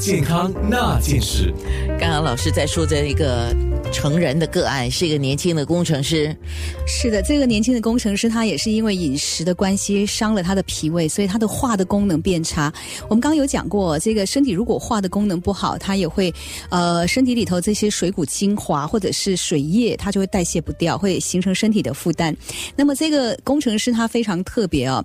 健康那件事。刚刚老师在说这一个成人的个案，是一个年轻的工程师，是的，这个年轻的工程师他也是因为饮食的关系伤了他的脾胃，所以他的化的功能变差。我们刚刚有讲过，这个身体如果化的功能不好，它也会呃身体里头这些水谷精华或者是水液，它就会代谢不掉，会形成身体的负担。那么这个工程师他非常特别哦。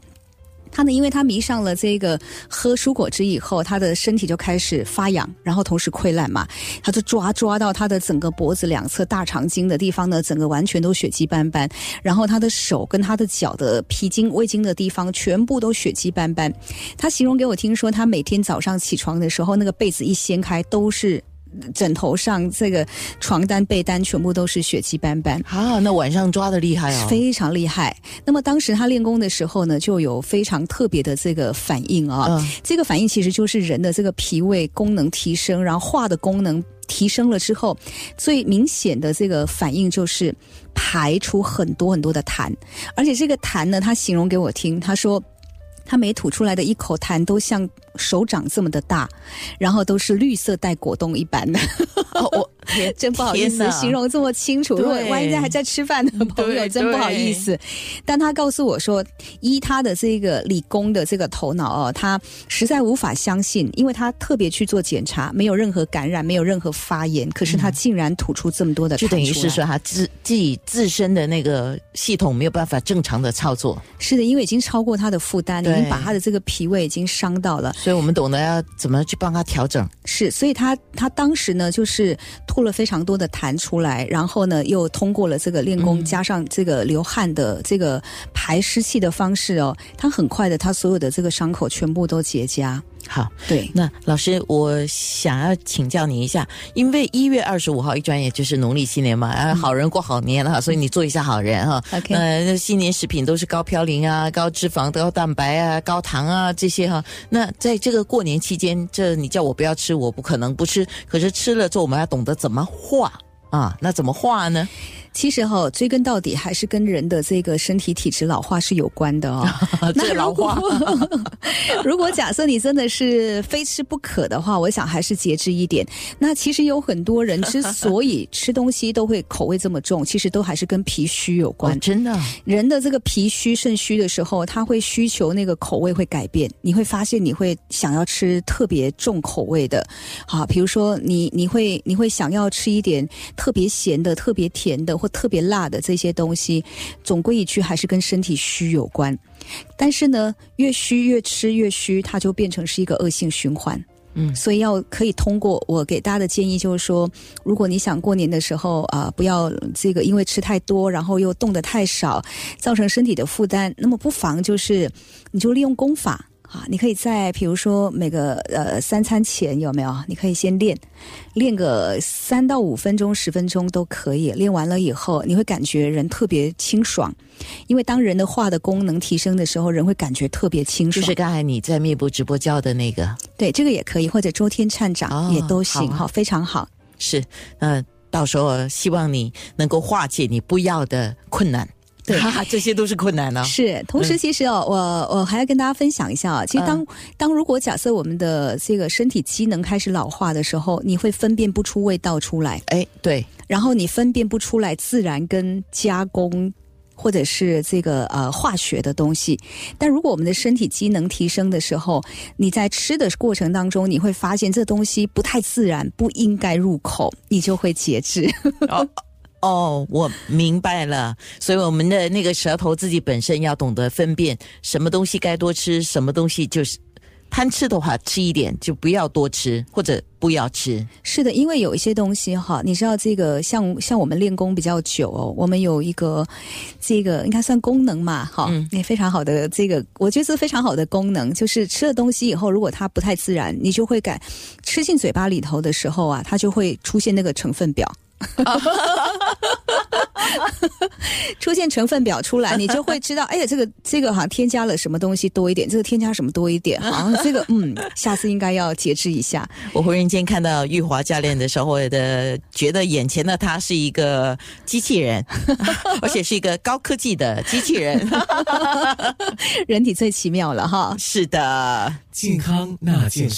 他呢，因为他迷上了这个喝蔬果汁以后，他的身体就开始发痒，然后同时溃烂嘛，他就抓抓到他的整个脖子两侧大肠经的地方呢，整个完全都血迹斑斑，然后他的手跟他的脚的脾经、胃经的地方全部都血迹斑斑。他形容给我听说，他每天早上起床的时候，那个被子一掀开都是。枕头上这个床单被单全部都是血迹斑斑啊！那晚上抓的厉害啊，非常厉害。那么当时他练功的时候呢，就有非常特别的这个反应啊。这个反应其实就是人的这个脾胃功能提升，然后化的功能提升了之后，最明显的这个反应就是排出很多很多的痰，而且这个痰呢，他形容给我听，他说他每吐出来的一口痰都像。手掌这么的大，然后都是绿色带果冻一般的，我真不好意思形容这么清楚。如果万一在还在吃饭的朋友，真不好意思。但他告诉我说，依他的这个理工的这个头脑哦，他实在无法相信，因为他特别去做检查，没有任何感染，没有任何发炎，可是他竟然吐出这么多的，就等于是说他自自己自身的那个系统没有办法正常的操作。是的，因为已经超过他的负担，已经把他的这个脾胃已经伤到了。所以我们懂得要怎么去帮他调整，是，所以他他当时呢，就是吐了非常多的痰出来，然后呢，又通过了这个练功，加上这个流汗的这个排湿气的方式哦，他很快的，他所有的这个伤口全部都结痂。好，对，那老师，我想要请教你一下，因为一月二十五号一转眼就是农历新年嘛，啊，好人过好年了，所以你做一下好人哈。OK，呃，新年食品都是高嘌呤啊、高脂肪、高蛋白啊、高糖啊这些哈。那在这个过年期间，这你叫我不要吃，我不可能不吃。可是吃了之后，我们要懂得怎么化啊？那怎么化呢？其实哈，追根到底还是跟人的这个身体体质老化是有关的哦。那老化，如果假设你真的是非吃不可的话，我想还是节制一点。那其实有很多人之所以吃东西都会口味这么重，其实都还是跟脾虚有关。真的，人的这个脾虚肾虚的时候，他会需求那个口味会改变。你会发现你会想要吃特别重口味的，好，比如说你你会你会想要吃一点特别咸的、特别甜的。特别辣的这些东西，总归一句还是跟身体虚有关。但是呢，越虚越吃越虚，它就变成是一个恶性循环。嗯，所以要可以通过我给大家的建议，就是说，如果你想过年的时候啊，不要这个因为吃太多，然后又动得太少，造成身体的负担，那么不妨就是你就利用功法。啊，你可以在比如说每个呃三餐前有没有？你可以先练，练个三到五分钟、十分钟都可以。练完了以后，你会感觉人特别清爽，因为当人的话的功能提升的时候，人会感觉特别清爽。就是刚才你在面部直播教的那个，对，这个也可以，或者周天颤掌也都行哈，非常好。是，嗯，到时候希望你能够化解你不要的困难。对，这些都是困难呢。是，同时其实哦，我我还要跟大家分享一下啊。其实当当如果假设我们的这个身体机能开始老化的时候，你会分辨不出味道出来。哎，对。然后你分辨不出来自然跟加工或者是这个呃化学的东西。但如果我们的身体机能提升的时候，你在吃的过程当中，你会发现这东西不太自然，不应该入口，你就会节制。哦，我明白了。所以我们的那个舌头自己本身要懂得分辨什么东西该多吃，什么东西就是贪吃的话吃一点，就不要多吃或者不要吃。是的，因为有一些东西哈，你知道这个像像我们练功比较久哦，我们有一个这个应该算功能嘛，哈，也非常好的这个，我觉得是非常好的功能，就是吃了东西以后，如果它不太自然，你就会感吃进嘴巴里头的时候啊，它就会出现那个成分表。出现成分表出来，你就会知道，哎呀，这个 这个好像添加了什么东西多一点，这个添加什么多一点，好像这个嗯，下次应该要节制一下。我忽然间看到玉华教练的时候，我的觉得眼前的他是一个机器人，而且是一个高科技的机器人。人体最奇妙了哈。是的，健康那件事。